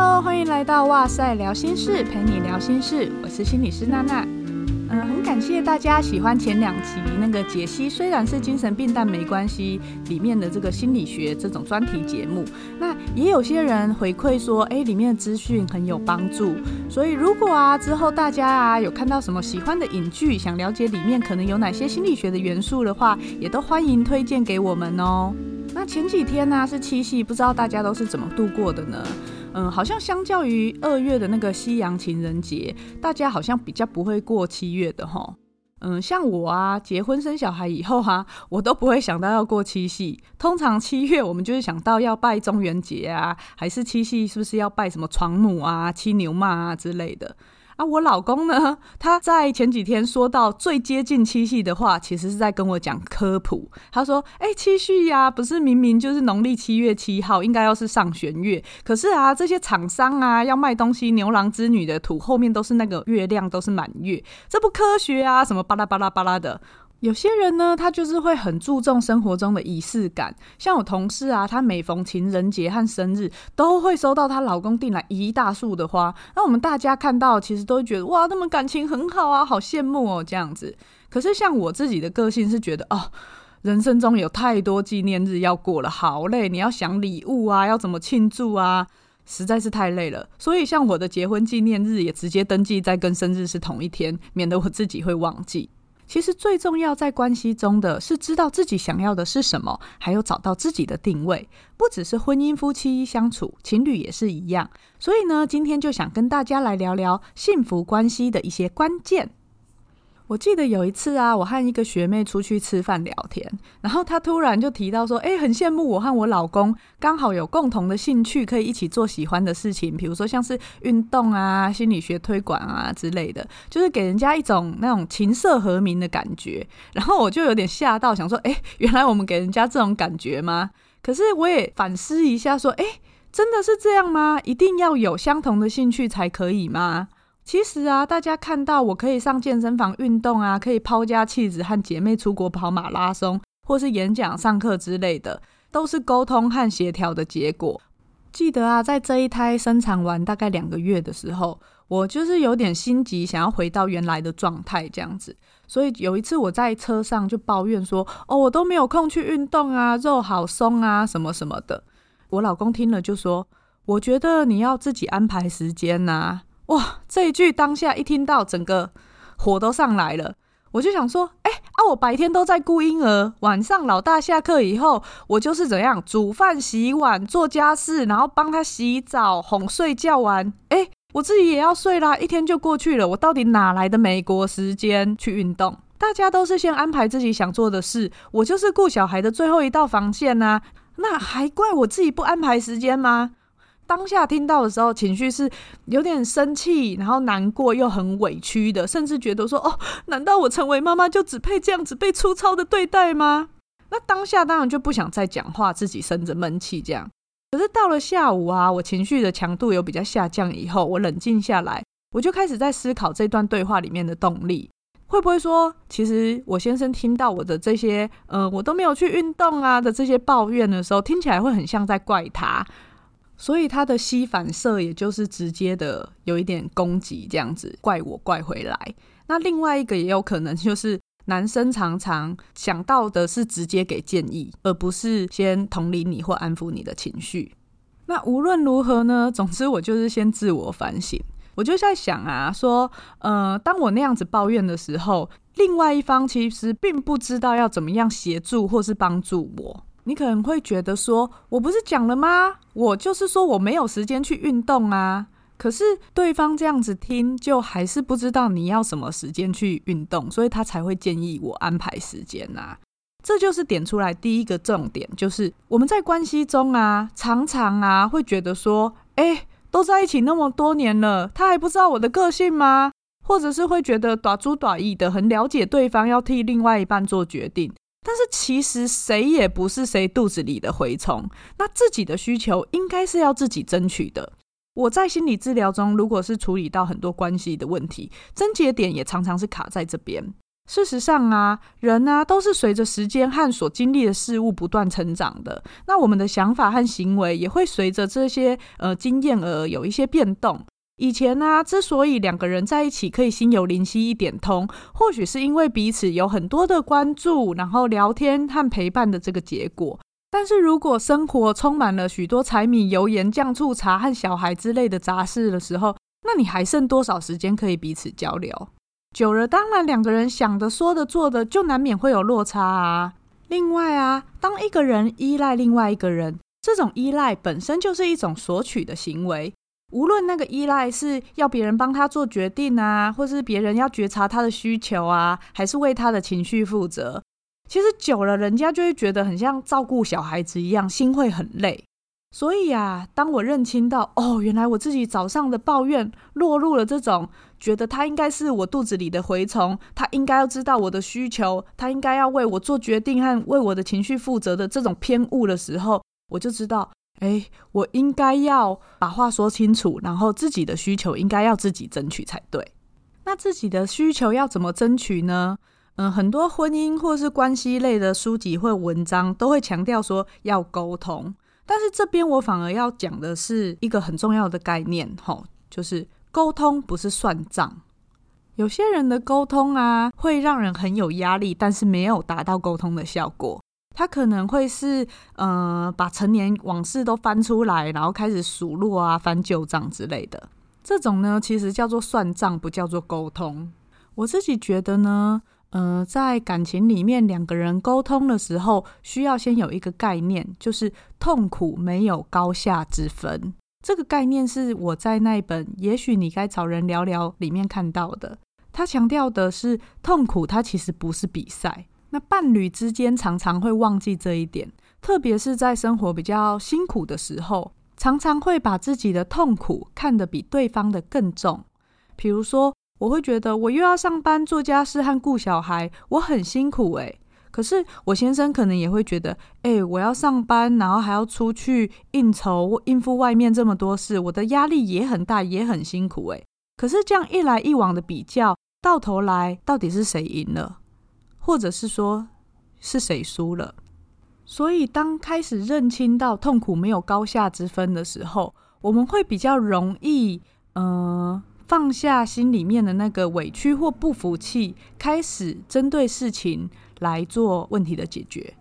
Hello，欢迎来到哇塞聊心事，陪你聊心事。我是心理师娜娜。嗯、很感谢大家喜欢前两集那个解析，虽然是精神病，但没关系里面的这个心理学这种专题节目。那也有些人回馈说，哎，里面的资讯很有帮助。所以如果啊之后大家啊有看到什么喜欢的影剧，想了解里面可能有哪些心理学的元素的话，也都欢迎推荐给我们哦。那前几天呢、是七夕，不知道大家都是怎么度过的呢？嗯，好像相较于二月的那个西洋情人节，大家好像比较不会过七月的哈。嗯，像我啊，结婚生小孩以后哈、啊，我都不会想到要过七夕。通常七月我们就是想到要拜中元节啊，还是七夕是不是要拜什么床母啊、七牛马啊之类的。啊，我老公呢？他在前几天说到最接近七夕的话，其实是在跟我讲科普。他说：“哎、七夕呀，不是明明就是农历七月七号，应该要是上弦月。可是啊，这些厂商啊要卖东西，牛郎织女的图后面都是那个月亮，都是满月，这不科学啊！什么巴拉巴拉巴拉的。”有些人呢，他就是会很注重生活中的仪式感。像我同事啊，他每逢情人节和生日，都会收到她老公订来一大束的花。那我们大家看到，其实都会觉得哇，他们感情很好啊，好羡慕哦，这样子。可是像我自己的个性是觉得，哦，人生中有太多纪念日要过了，好累。你要想礼物啊，要怎么庆祝啊，实在是太累了。所以像我的结婚纪念日也直接登记在跟生日是同一天，免得我自己会忘记。其实最重要在关系中的是知道自己想要的是什么，还有找到自己的定位。不只是婚姻夫妻相处，情侣也是一样。所以呢，今天就想跟大家来聊聊幸福关系的一些关键。我记得有一次啊，我和一个学妹出去吃饭聊天，然后她突然就提到说：“哎，很羡慕我和我老公刚好有共同的兴趣，可以一起做喜欢的事情，比如说像是运动啊、心理学推广啊之类的，就是给人家一种那种琴瑟和鸣的感觉。”然后我就有点吓到，想说：“哎，原来我们给人家这种感觉吗？”可是我也反思一下，说：“哎，真的是这样吗？一定要有相同的兴趣才可以吗？”其实啊，大家看到我可以上健身房运动啊，可以抛家弃子和姐妹出国跑马拉松，或是演讲、上课之类的，都是沟通和协调的结果。记得啊，在这一胎生产完大概两个月的时候，我就是有点心急，想要回到原来的状态这样子。所以有一次我在车上就抱怨说：“哦，我都没有空去运动啊，肉好松啊，什么什么的。”我老公听了就说：“我觉得你要自己安排时间呐。”哇，这一句当下一听到，整个火都上来了。我就想说，哎啊，我白天都在顾婴儿，晚上老大下课以后，我就是怎样煮饭、洗碗、做家事，然后帮他洗澡、哄睡觉完，哎，我自己也要睡啦，一天就过去了。我到底哪来的美国时间去运动？大家都是先安排自己想做的事，我就是顾小孩的最后一道防线呐。那还怪我自己不安排时间吗？当下听到的时候，情绪是有点生气，然后难过又很委屈的，甚至觉得说：“哦，难道我成为妈妈就只配这样子被粗糙的对待吗？”那当下当然就不想再讲话，自己生着闷气这样。可是到了下午啊，我情绪的强度有比较下降以后，我冷静下来，我就开始在思考这段对话里面的动力，会不会说，其实我先生听到我的这些，呃，我都没有去运动啊的这些抱怨的时候，听起来会很像在怪他。所以他的吸反射，也就是直接的有一点攻击，这样子怪我怪回来。那另外一个也有可能就是男生常常想到的是直接给建议，而不是先同理你或安抚你的情绪。那无论如何呢，总之我就是先自我反省。我就在想啊，说，呃，当我那样子抱怨的时候，另外一方其实并不知道要怎么样协助或是帮助我。你可能会觉得说，我不是讲了吗？我就是说我没有时间去运动啊。可是对方这样子听，就还是不知道你要什么时间去运动，所以他才会建议我安排时间啊。这就是点出来第一个重点，就是我们在关系中啊，常常啊会觉得说，哎，都在一起那么多年了，他还不知道我的个性吗？或者是会觉得大主大意的，很了解对方，要替另外一半做决定。但是其实谁也不是谁肚子里的蛔虫，那自己的需求应该是要自己争取的。我在心理治疗中，如果是处理到很多关系的问题，症结点也常常是卡在这边。事实上啊，人、啊、都是随着时间和所经历的事物不断成长的。那我们的想法和行为也会随着这些呃经验而有一些变动。以前呢、啊，之所以两个人在一起可以心有灵犀一点通，或许是因为彼此有很多的关注，然后聊天和陪伴的这个结果。但是如果生活充满了许多柴米油盐酱醋茶和小孩之类的杂事的时候，那你还剩多少时间可以彼此交流？久了，当然两个人想的、说的、做的，就难免会有落差啊。另外啊，当一个人依赖另外一个人，这种依赖本身就是一种索取的行为。无论那个依赖是要别人帮他做决定啊，或是别人要觉察他的需求啊，还是为他的情绪负责，其实久了，人家就会觉得很像照顾小孩子一样，心会很累。所以啊，当我认清到，哦，原来我自己早上的抱怨落入了这种觉得他应该是我肚子里的蛔虫，他应该要知道我的需求，他应该要为我做决定和为我的情绪负责的这种偏误的时候，我就知道，哎，我应该要把话说清楚，然后自己的需求应该要自己争取才对。那自己的需求要怎么争取呢？嗯，很多婚姻或是关系类的书籍或文章都会强调说要沟通。但是这边我反而要讲的是一个很重要的概念，吼，就是沟通不是算账。有些人的沟通啊，会让人很有压力，但是没有达到沟通的效果。他可能会是，呃，把陈年往事都翻出来，然后开始数落啊，翻旧账之类的。这种呢，其实叫做算账，不叫做沟通。我自己觉得呢。呃，在感情里面，两个人沟通的时候，需要先有一个概念，就是痛苦没有高下之分。这个概念是我在那本《也许你该找人聊聊》里面看到的。他强调的是，痛苦它其实不是比赛。那伴侣之间常常会忘记这一点，特别是在生活比较辛苦的时候，常常会把自己的痛苦看得比对方的更重。比如说，我会觉得我又要上班做家事和顾小孩，我很辛苦诶。可是我先生可能也会觉得，诶，我要上班，然后还要出去应酬，应付外面这么多事，我的压力也很大，也很辛苦诶。可是这样一来一往的比较，到头来到底是谁赢了，或者是说是谁输了？所以当开始认清到痛苦没有高下之分的时候，我们会比较容易，嗯、呃。放下心里面的那个委屈或不服气，开始针对事情来做问题的解决。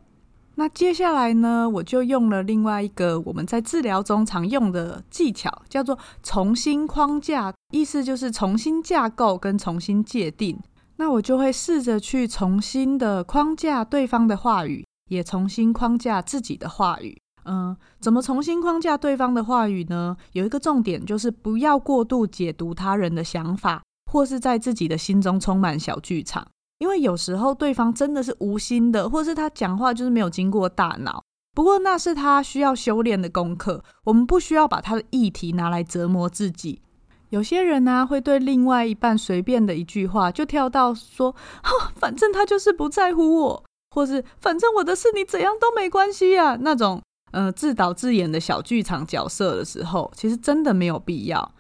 那接下来呢，我就用了另外一个我们在治疗中常用的技巧，叫做重新框架，意思就是重新架构跟重新界定。那我就会试着去重新的框架对方的话语，也重新框架自己的话语。嗯，怎么重新框架对方的话语呢？有一个重点就是不要过度解读他人的想法，或是在自己的心中充满小剧场。因为有时候对方真的是无心的，或是他讲话就是没有经过大脑。不过那是他需要修炼的功课。我们不需要把他的议题拿来折磨自己。有些人呢，会对另外一半随便的一句话就跳到说：“哈，反正他就是不在乎我，或是反正我的事你怎样都没关系呀。”那种。呃，自导自演的小剧场角色的时候，其实真的没有必要。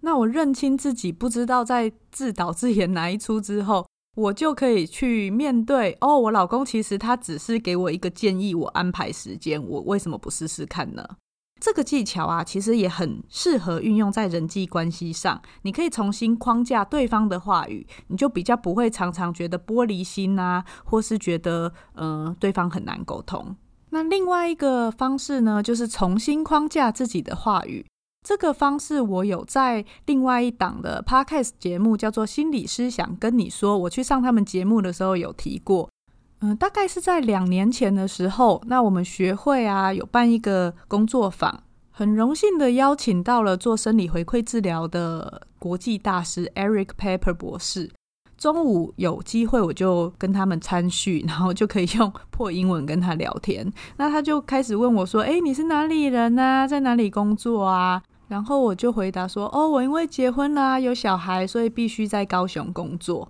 那我认清自己不知道在自导自演哪一出之后，我就可以去面对。哦，我老公其实他只是给我一个建议，我安排时间，我为什么不试试看呢？这个技巧啊，其实也很适合运用在人际关系上。你可以重新框架对方的话语，你就比较不会常常觉得玻璃心啊，或是觉得嗯、对方很难沟通。那另外一个方式呢，就是重新框架自己的话语。这个方式我有在另外一档的 Podcast 节目，叫做《心理师想跟你说》。我去上他们节目的时候有提过，嗯，大概是在两年前的时候。那我们学会啊有办一个工作坊，很荣幸的邀请到了做生理回馈治疗的国际大师 Eric Pepper 博士。中午有机会，我就跟他们参叙，然后就可以用 破英文跟他聊天。那他就开始问我说：“诶，你是哪里人啊？在哪里工作啊？”然后我就回答说：“哦，我因为结婚啦，有小孩，所以必须在高雄工作。”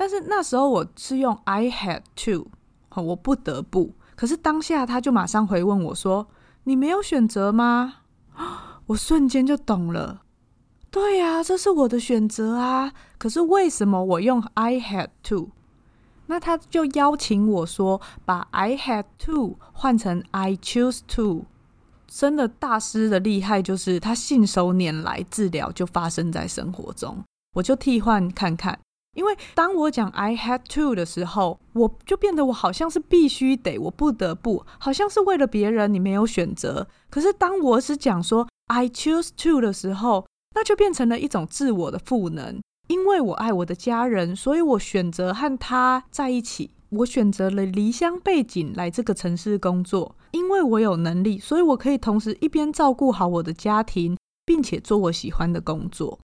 但是那时候我是用 “I had to”，我不得不。可是当下他就马上回问我说：“你没有选择吗？”我瞬间就懂了。对呀，这是我的选择啊！可是为什么我用 I had to？那他就邀请我说，把 I had to 换成 I choose to。真的大师的厉害就是他信手拈来，治疗就发生在生活中。我就替换看看，因为当我讲 I had to 的时候，我就变得我好像是必须得，我不得不，好像是为了别人，你没有选择。可是当我是讲说 I choose to 的时候，那就变成了一种自我的赋能。因为我爱我的家人，所以我选择和他在一起。我选择了离乡背井来这个城市工作，因为我有能力，所以我可以同时一边照顾好我的家庭，并且做我喜欢的工作。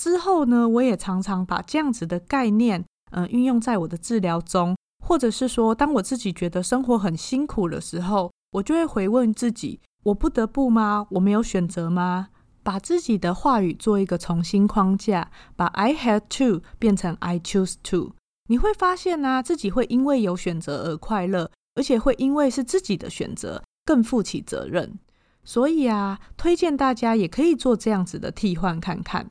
之后呢，我也常常把这样子的概念，嗯、呃，运用在我的治疗中，或者是说，当我自己觉得生活很辛苦的时候，我就会回问自己：我不得不吗？我没有选择吗？把自己的话语做一个重新框架，把 I had to 变成 I choose to。你会发现呢、啊，自己会因为有选择而快乐，而且会因为是自己的选择更负起责任。所以啊，推荐大家也可以做这样子的替换看看。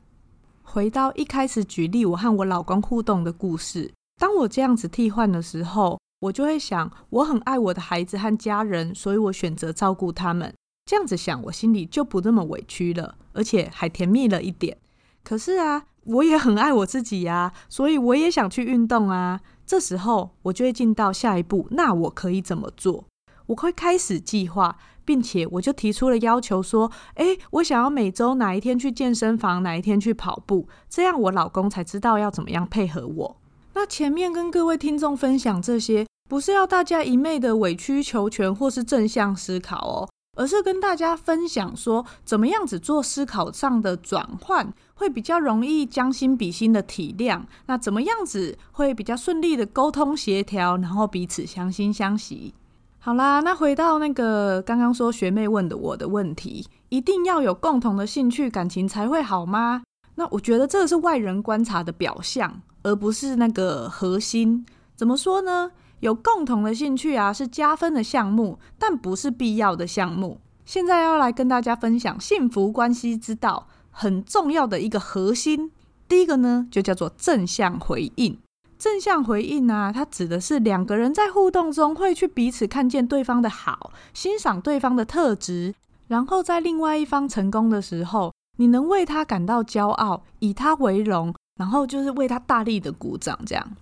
回到一开始举例我和我老公互动的故事，当我这样子替换的时候，我就会想，我很爱我的孩子和家人，所以我选择照顾他们。这样子想，我心里就不那么委屈了，而且还甜蜜了一点。可是啊。我也很爱我自己呀，所以我也想去运动啊。这时候我就会进到下一步，那我可以怎么做？我会开始计划，并且我就提出了要求，说：诶，我想要每周哪一天去健身房，哪一天去跑步，这样我老公才知道要怎么样配合我。那前面跟各位听众分享这些，不是要大家一昧的委曲求全或是正向思考哦。而是跟大家分享说，怎么样子做思考上的转换，会比较容易将心比心的体谅。那怎么样子会比较顺利的沟通协调，然后彼此相心相惜。好啦，那回到那个刚刚说学妹问的我的问题，一定要有共同的兴趣，感情才会好吗？那我觉得这个是外人观察的表象，而不是那个核心。怎么说呢？有共同的兴趣啊，是加分的项目，但不是必要的项目。现在要来跟大家分享幸福关系之道，很重要的一个核心。第一个呢，就叫做正向回应。正向回应啊，它指的是两个人在互动中会去彼此看见对方的好，欣赏对方的特质，然后在另外一方成功的时候，你能为他感到骄傲，以他为荣，然后就是为他大力的鼓掌，这样。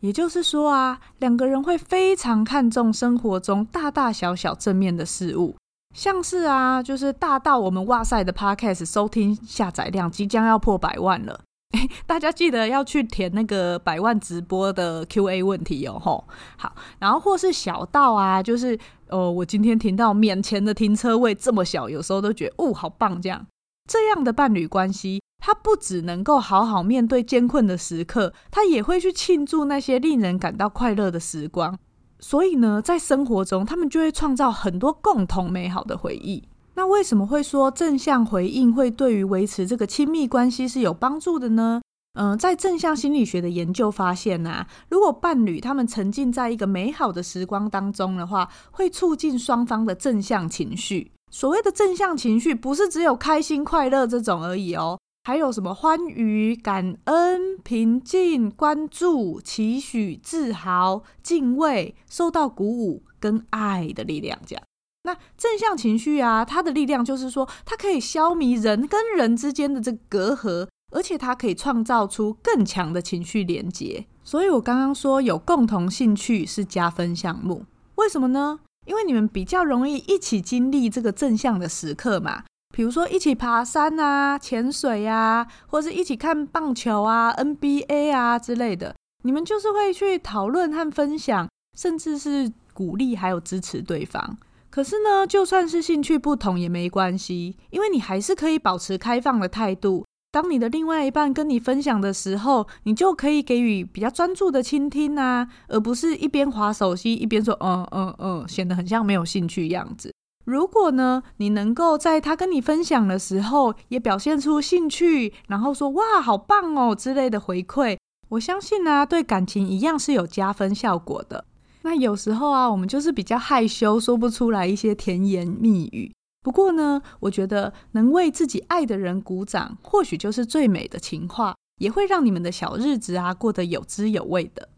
也就是说啊，两个人会非常看重生活中大大小小正面的事物，像是啊，就是大到我们哇塞的 Podcast 收听下载量即将要破百万了，大家记得要去填那个百万直播的 Q&A 问题哦，吼，好，然后或是小到啊，就是呃，我今天停到免钱的停车位这么小，有时候都觉得哦，好棒，这样，这样的伴侣关系。他不只能够好好面对艰困的时刻，他也会去庆祝那些令人感到快乐的时光。所以呢，在生活中，他们就会创造很多共同美好的回忆。那为什么会说正向回应会对于维持这个亲密关系是有帮助的呢？嗯、在正向心理学的研究发现啊，如果伴侣他们沉浸在一个美好的时光当中的话，会促进双方的正向情绪。所谓的正向情绪，不是只有开心快乐这种而已哦。还有什么欢愉、感恩、平静、关注、期许、自豪、敬畏、受到鼓舞跟爱的力量，这样。那正向情绪啊，它的力量就是说，它可以消弭人跟人之间的这隔阂，而且它可以创造出更强的情绪连接。所以我刚刚说有共同兴趣是加分项目，为什么呢？因为你们比较容易一起经历这个正向的时刻嘛。比如说一起爬山啊、潜水啊，或是一起看棒球啊、NBA 啊之类的，你们就是会去讨论和分享，甚至是鼓励还有支持对方。可是呢，就算是兴趣不同也没关系，因为你还是可以保持开放的态度。当你的另外一半跟你分享的时候，你就可以给予比较专注的倾听啊，而不是一边划手机一边说嗯嗯嗯，显得很像没有兴趣样子。如果呢，你能够在他跟你分享的时候，也表现出兴趣，然后说“哇，好棒哦”之类的回馈，我相信呢，对感情一样是有加分效果的。那有时候啊，我们就是比较害羞，说不出来一些甜言蜜语。不过呢，我觉得能为自己爱的人鼓掌，或许就是最美的情话，也会让你们的小日子啊过得有滋有味的。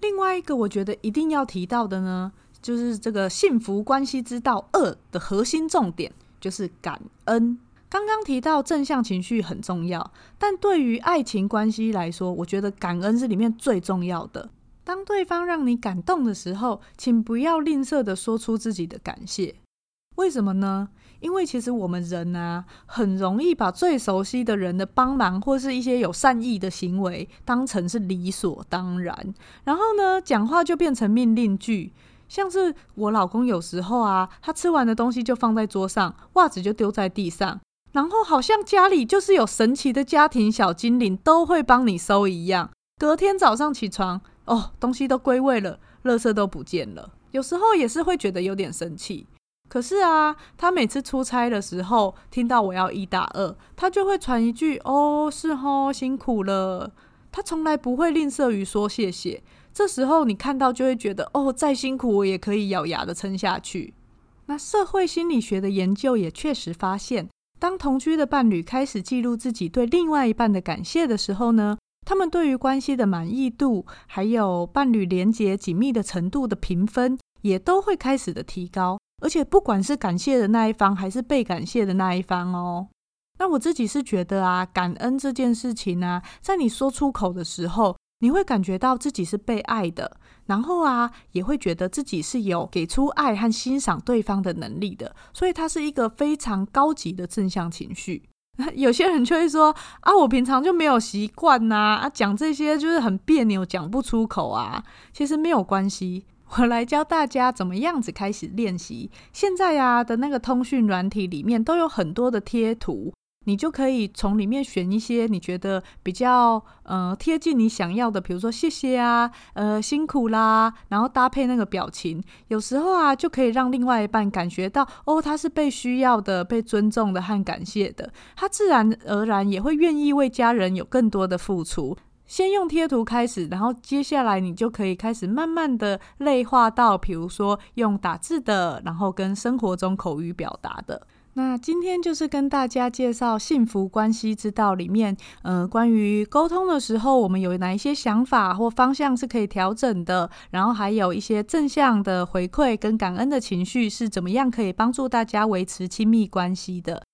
另外一个我觉得一定要提到的呢，就是这个幸福关系之道二的核心重点，就是感恩。刚刚提到正向情绪很重要，但对于爱情关系来说，我觉得感恩是里面最重要的。当对方让你感动的时候，请不要吝啬地说出自己的感谢。为什么呢？因为其实我们人啊，很容易把最熟悉的人的帮忙或是一些有善意的行为当成是理所当然，然后呢，讲话就变成命令句。像是我老公有时候啊，他吃完的东西就放在桌上，袜子就丢在地上。然后好像家里就是有神奇的家庭小精灵，都会帮你收一样。隔天早上起床，哦，东西都归位了，垃圾都不见了。有时候也是会觉得有点生气。可是啊，他每次出差的时候，听到我要一打二，他就会传一句：“哦，是哦，辛苦了。”他从来不会吝啬于说谢谢。这时候你看到就会觉得：“哦，再辛苦我也可以咬牙的撑下去。”那社会心理学的研究也确实发现。当同居的伴侣开始记录自己对另外一半的感谢的时候呢，他们对于关系的满意度，还有伴侣连结紧密的程度的评分，也都会开始的提高。而且不管是感谢的那一方，还是被感谢的那一方哦，那我自己是觉得啊，感恩这件事情呢，在你说出口的时候，你会感觉到自己是被爱的。然后啊，也会觉得自己是有给出爱和欣赏对方的能力的，所以它是一个非常高级的正向情绪。有些人就会说啊，我平常就没有习惯呐，啊，讲这些就是很别扭，讲不出口啊。其实没有关系，我来教大家怎么样子开始练习。现在啊的那个通讯软体里面都有很多的贴图。你就可以从里面选一些你觉得比较呃贴近你想要的，比如说谢谢啊，呃辛苦啦，然后搭配那个表情，有时候啊就可以让另外一半感觉到哦，他是被需要的、被尊重的和感谢的，他自然而然也会愿意为家人有更多的付出。先用贴图开始，然后接下来你就可以开始慢慢的内化到，比如说用打字的，然后跟生活中口语表达的。那今天就是跟大家介绍幸福关系之道里面，呃，关于沟通的时候，我们有哪一些想法或方向是可以调整的，然后还有一些正向的回馈跟感恩的情绪是怎么样可以帮助大家维持亲密关系的。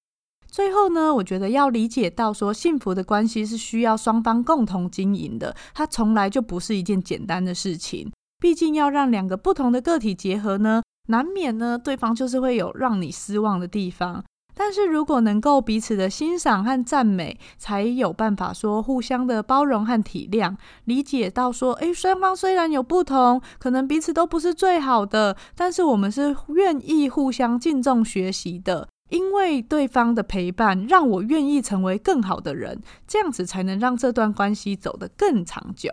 最后呢，我觉得要理解到说，幸福的关系是需要双方共同经营的，它从来就不是一件简单的事情。毕竟要让两个不同的个体结合呢。难免呢，对方就是会有让你失望的地方。但是如果能够彼此的欣赏和赞美，才有办法说互相的包容和体谅，理解到说，诶，双方虽然有不同，可能彼此都不是最好的，但是我们是愿意互相敬重学习的，因为对方的陪伴，让我愿意成为更好的人，这样子才能让这段关系走得更长久。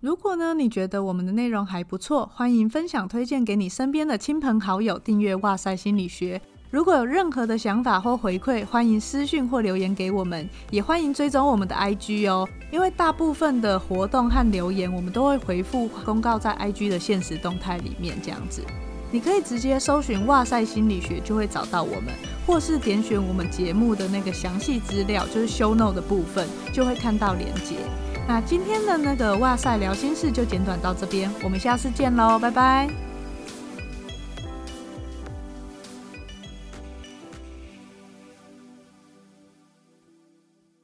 如果呢，你觉得我们的内容还不错，欢迎分享推荐给你身边的亲朋好友，订阅哇塞心理学。如果有任何的想法或回馈，欢迎私讯或留言给我们，也欢迎追踪我们的 IG 哦。因为大部分的活动和留言，我们都会回复公告在 IG 的现实动态里面，这样子，你可以直接搜寻哇塞心理学就会找到我们，或是点选我们节目的那个详细资料，就是 show note 的部分，就会看到连接。那今天的那个哇塞聊心事就简短到这边，我们下次见喽，拜拜。